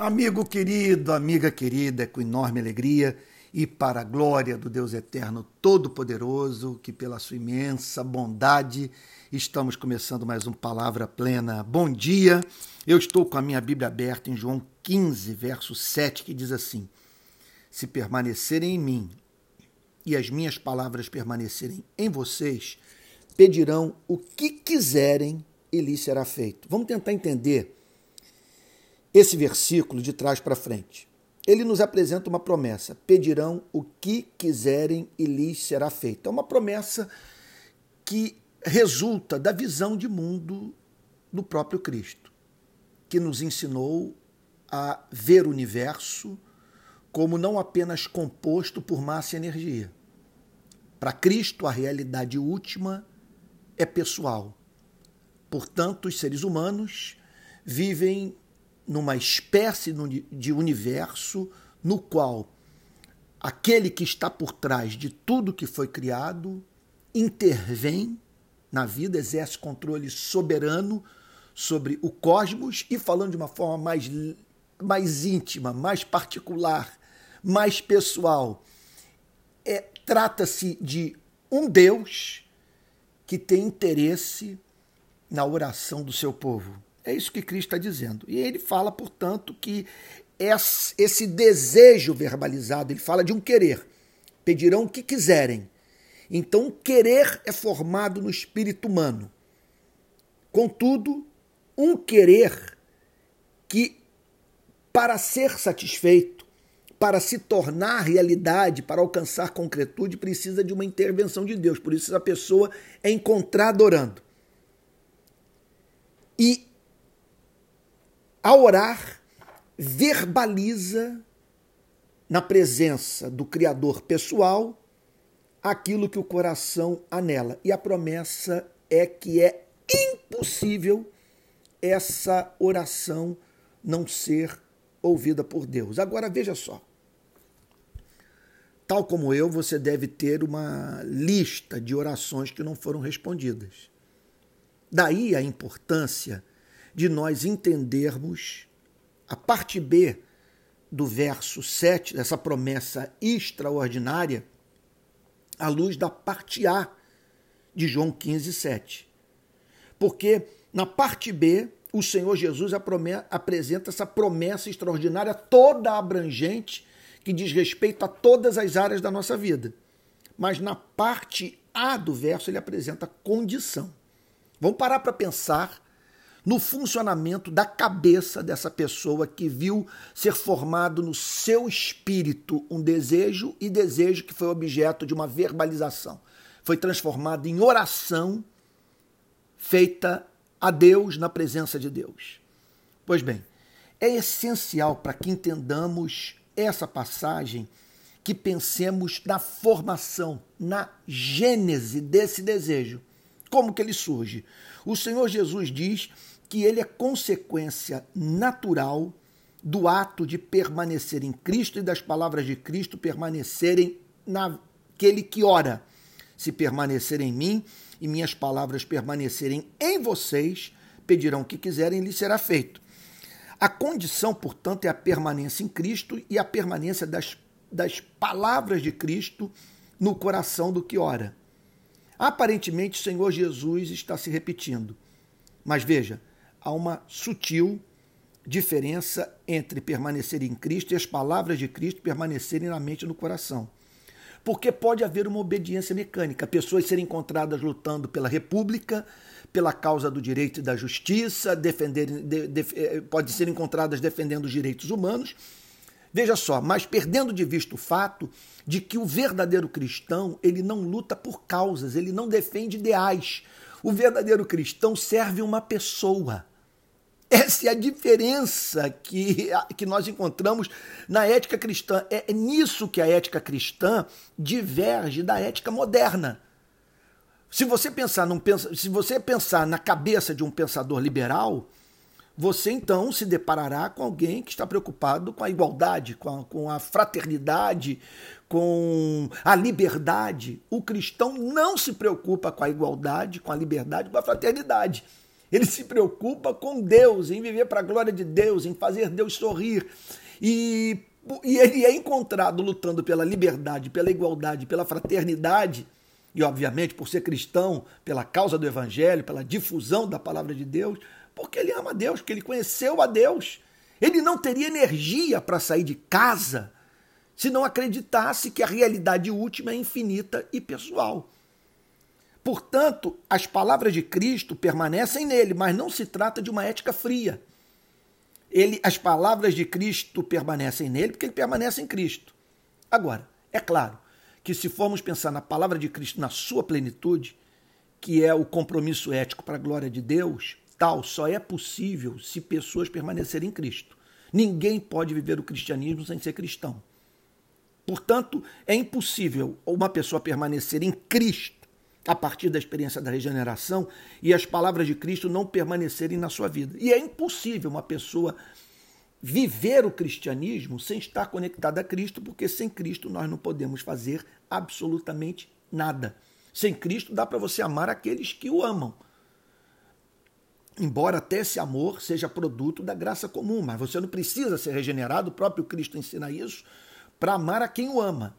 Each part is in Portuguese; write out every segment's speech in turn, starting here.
Amigo querido, amiga querida, com enorme alegria e para a glória do Deus Eterno Todo-Poderoso, que pela sua imensa bondade estamos começando mais um Palavra Plena. Bom dia, eu estou com a minha Bíblia aberta em João 15, verso 7, que diz assim: Se permanecerem em mim e as minhas palavras permanecerem em vocês, pedirão o que quiserem e lhes será feito. Vamos tentar entender esse versículo de trás para frente. Ele nos apresenta uma promessa: pedirão o que quiserem e lhes será feito. É uma promessa que resulta da visão de mundo do próprio Cristo, que nos ensinou a ver o universo como não apenas composto por massa e energia. Para Cristo, a realidade última é pessoal. Portanto, os seres humanos vivem numa espécie de universo no qual aquele que está por trás de tudo que foi criado intervém na vida, exerce controle soberano sobre o cosmos e falando de uma forma mais, mais íntima, mais particular, mais pessoal. É, Trata-se de um Deus que tem interesse na oração do seu povo. É isso que Cristo está dizendo. E ele fala, portanto, que esse desejo verbalizado, ele fala de um querer. Pedirão o que quiserem. Então, o querer é formado no espírito humano. Contudo, um querer que, para ser satisfeito, para se tornar realidade, para alcançar concretude, precisa de uma intervenção de Deus. Por isso, a pessoa é encontrada orando. E a orar, verbaliza na presença do Criador pessoal aquilo que o coração anela. E a promessa é que é impossível essa oração não ser ouvida por Deus. Agora veja só. Tal como eu, você deve ter uma lista de orações que não foram respondidas. Daí a importância de nós entendermos a parte B do verso 7, dessa promessa extraordinária, à luz da parte A de João 15, 7. Porque na parte B, o Senhor Jesus apresenta essa promessa extraordinária, toda abrangente, que diz respeito a todas as áreas da nossa vida. Mas na parte A do verso, ele apresenta condição. Vamos parar para pensar no funcionamento da cabeça dessa pessoa que viu ser formado no seu espírito um desejo e desejo que foi objeto de uma verbalização. Foi transformado em oração feita a Deus na presença de Deus. Pois bem, é essencial para que entendamos essa passagem que pensemos na formação, na gênese desse desejo. Como que ele surge? O Senhor Jesus diz que ele é consequência natural do ato de permanecer em Cristo e das palavras de Cristo permanecerem naquele que ora. Se permanecer em mim e minhas palavras permanecerem em vocês, pedirão o que quiserem e lhes será feito. A condição, portanto, é a permanência em Cristo e a permanência das, das palavras de Cristo no coração do que ora. Aparentemente, o Senhor Jesus está se repetindo. Mas veja, há uma sutil diferença entre permanecer em Cristo e as palavras de Cristo permanecerem na mente e no coração. Porque pode haver uma obediência mecânica, pessoas serem encontradas lutando pela república, pela causa do direito e da justiça, defender, de, de, eh, pode ser encontradas defendendo os direitos humanos. Veja só, mas perdendo de vista o fato de que o verdadeiro cristão, ele não luta por causas, ele não defende ideais. O verdadeiro cristão serve uma pessoa. Essa é a diferença que, que nós encontramos na ética cristã. É nisso que a ética cristã diverge da ética moderna. Se você pensar num, se você pensar na cabeça de um pensador liberal, você então se deparará com alguém que está preocupado com a igualdade, com a, com a fraternidade, com a liberdade. O cristão não se preocupa com a igualdade, com a liberdade, com a fraternidade Ele se preocupa com Deus, em viver para a glória de Deus, em fazer Deus sorrir. E, e ele é encontrado lutando pela liberdade, pela igualdade, pela fraternidade, e obviamente por ser cristão, pela causa do evangelho, pela difusão da palavra de Deus, porque ele ama Deus, porque ele conheceu a Deus. Ele não teria energia para sair de casa se não acreditasse que a realidade última é infinita e pessoal. Portanto, as palavras de Cristo permanecem nele, mas não se trata de uma ética fria. Ele, as palavras de Cristo permanecem nele porque ele permanece em Cristo. Agora, é claro que se formos pensar na palavra de Cristo na sua plenitude, que é o compromisso ético para a glória de Deus, tal só é possível se pessoas permanecerem em Cristo. Ninguém pode viver o cristianismo sem ser cristão. Portanto, é impossível uma pessoa permanecer em Cristo a partir da experiência da regeneração e as palavras de Cristo não permanecerem na sua vida. E é impossível uma pessoa viver o cristianismo sem estar conectada a Cristo, porque sem Cristo nós não podemos fazer absolutamente nada. Sem Cristo dá para você amar aqueles que o amam. Embora até esse amor seja produto da graça comum, mas você não precisa ser regenerado, o próprio Cristo ensina isso para amar a quem o ama.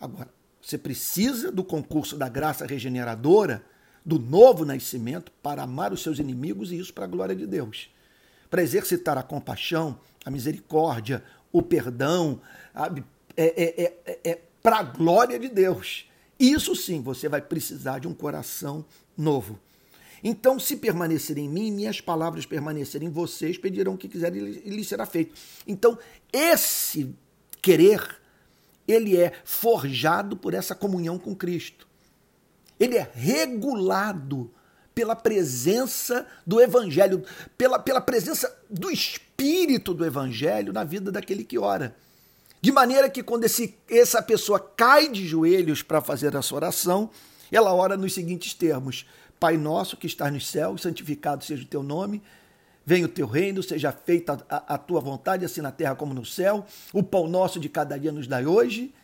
Agora, você precisa do concurso da graça regeneradora, do novo nascimento, para amar os seus inimigos e isso para a glória de Deus. Para exercitar a compaixão, a misericórdia, o perdão, a, é, é, é, é para a glória de Deus. Isso sim, você vai precisar de um coração novo. Então, se permanecer em mim, minhas palavras permanecerem em vocês, pedirão o que quiserem e lhes será feito. Então, esse querer, ele é forjado por essa comunhão com Cristo. Ele é regulado pela presença do Evangelho, pela, pela presença do Espírito do Evangelho na vida daquele que ora. De maneira que quando esse, essa pessoa cai de joelhos para fazer essa oração, ela ora nos seguintes termos: Pai nosso que estás nos céus, santificado seja o teu nome, Venha o teu reino, seja feita a, a, tua vontade, assim na terra como no céu. O pão nosso de cada dia nos dai hoje.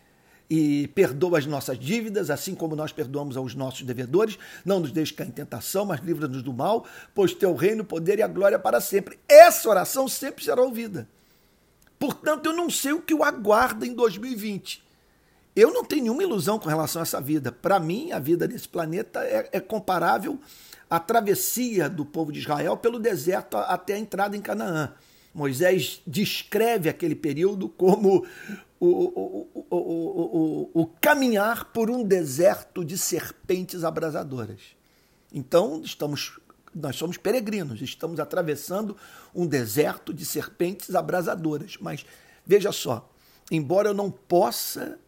E perdoa as nossas dívidas, assim como nós perdoamos aos nossos devedores. Não nos deixe cair em tentação, mas livra-nos do mal, pois teu reino, o poder e a glória para sempre. Essa oração sempre será ouvida. Portanto, eu não sei o que o aguarda em 2020. Eu não tenho nenhuma ilusão com relação a essa vida. Para mim, a vida nesse planeta é, é comparável a travessia do povo de Israel pelo deserto até a entrada em Canaã. Moisés descreve aquele período como o, o, o, o, caminhar por um deserto de serpentes abrasadoras. Então, estamos, nós somos peregrinos, estamos atravessando um deserto de serpentes abrasadoras. Mas veja só, embora eu não possa,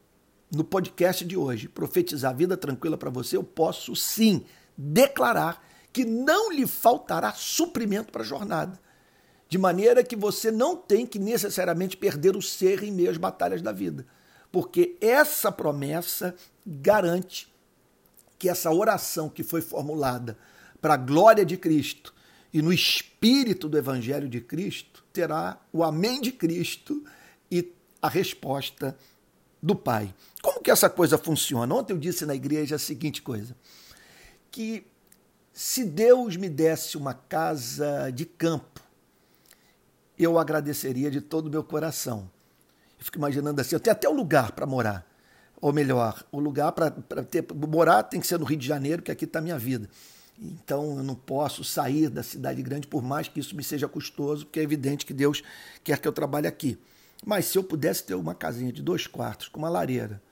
no podcast de hoje, profetizar vida tranquila para você, eu posso sim declarar que não lhe faltará suprimento para a jornada. De maneira que você não tem que necessariamente perder o ser em meio às batalhas da vida. Porque essa promessa garante que essa oração que foi formulada para a glória de Cristo e no espírito do Evangelho de Cristo terá o Amém de Cristo e a resposta do Pai. Que essa coisa funciona? Ontem eu disse na igreja a seguinte coisa: que se Deus me desse uma casa de campo, eu agradeceria de todo o meu coração. Eu fico imaginando assim, eu tenho até um lugar para morar. Ou melhor, o lugar para morar tem que ser no Rio de Janeiro, que aqui está a minha vida. Então eu não posso sair da cidade grande, por mais que isso me seja custoso, porque é evidente que Deus quer que eu trabalhe aqui. Mas se eu pudesse ter uma casinha de dois quartos, com uma lareira,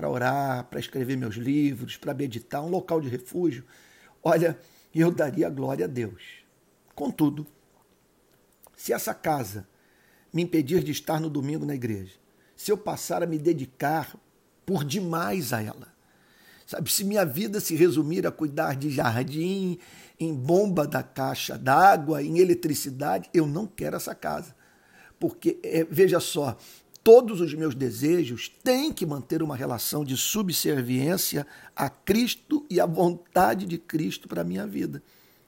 para orar, para escrever meus livros, para meditar, um local de refúgio, olha, eu daria glória a Deus. Contudo, se essa casa me impedir de estar no domingo na igreja, se eu passar a me dedicar por demais a ela, sabe, se minha vida se resumir a cuidar de jardim, em bomba da caixa d'água, em eletricidade, eu não quero essa casa. Porque, é, veja só, todos os meus desejos têm que manter uma relação de subserviência a Cristo e à vontade de Cristo para a minha vida.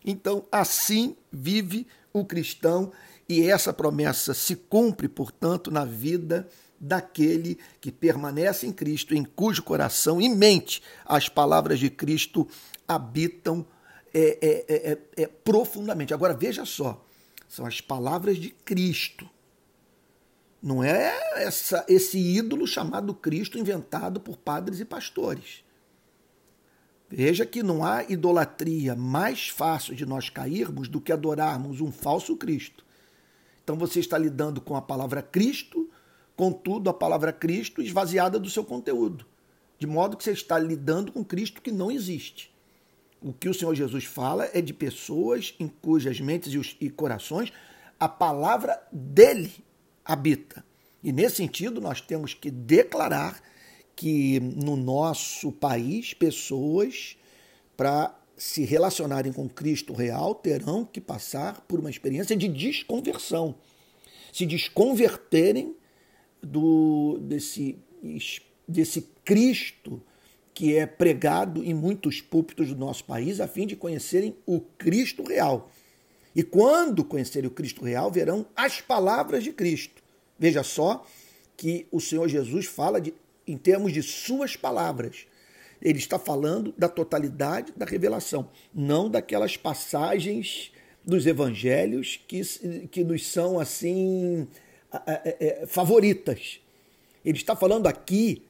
Então, assim vive o cristão e essa promessa se cumpre, portanto, na vida daquele que permanece em Cristo, em cujo coração e mente as palavras de Cristo habitam é, é, é, é profundamente. Agora veja só, são as palavras de Cristo. Não é essa, esse ídolo chamado Cristo inventado por padres e pastores. Veja que não há idolatria mais fácil de nós cairmos do que adorarmos um falso Cristo. Então você está lidando com a palavra Cristo, contudo, a palavra Cristo esvaziada do seu conteúdo. De modo que você está lidando com Cristo que não existe. O que o Senhor Jesus fala é de pessoas em cujas mentes e corações a palavra dele habita. E nesse sentido, nós temos que declarar que no nosso país, pessoas, para se relacionarem com Cristo real, terão que passar por uma experiência de desconversão. Se desconverterem do, desse, desse Cristo que é pregado em muitos púlpitos do nosso país, a fim de conhecerem o Cristo real. E quando conhecerem o Cristo real, verão as palavras de Cristo. Veja só que o Senhor Jesus fala de, em termos de suas palavras. Ele está falando da totalidade da revelação, não daquelas passagens dos evangelhos que, que nos são assim é, favoritas. Ele está falando aqui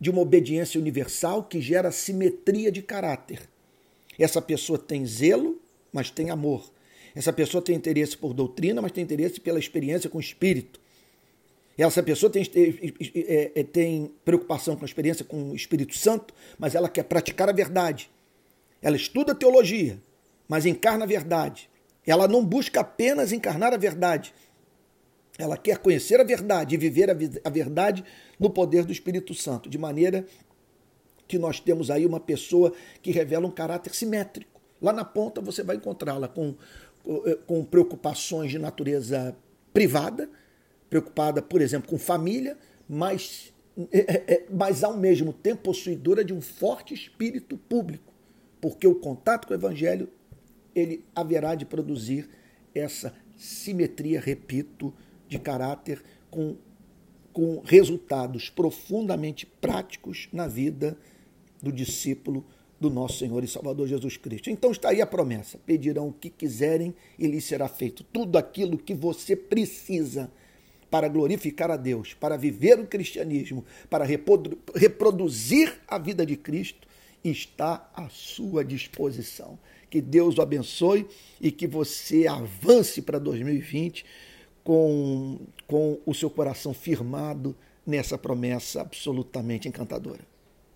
de uma obediência universal que gera simetria de caráter. Essa pessoa tem zelo, mas tem amor. Essa pessoa tem interesse por doutrina, mas tem interesse pela experiência com o Espírito. Essa pessoa tem, é, é, tem preocupação com a experiência com o Espírito Santo, mas ela quer praticar a verdade. Ela estuda teologia, mas encarna a verdade. Ela não busca apenas encarnar a verdade. Ela quer conhecer a verdade e viver a verdade no poder do Espírito Santo, de maneira que nós temos aí uma pessoa que revela um caráter simétrico. Lá na ponta você vai encontrá-la com com preocupações de natureza privada, preocupada, por exemplo, com família, mas, é, é, mas ao mesmo tempo possuidora de um forte espírito público, porque o contato com o evangelho ele haverá de produzir essa simetria, repito, de caráter com, com resultados profundamente práticos na vida do discípulo do nosso Senhor e Salvador Jesus Cristo. Então está aí a promessa: pedirão o que quiserem e lhes será feito. Tudo aquilo que você precisa para glorificar a Deus, para viver o cristianismo, para reproduzir a vida de Cristo, está à sua disposição. Que Deus o abençoe e que você avance para 2020 com, com o seu coração firmado nessa promessa absolutamente encantadora.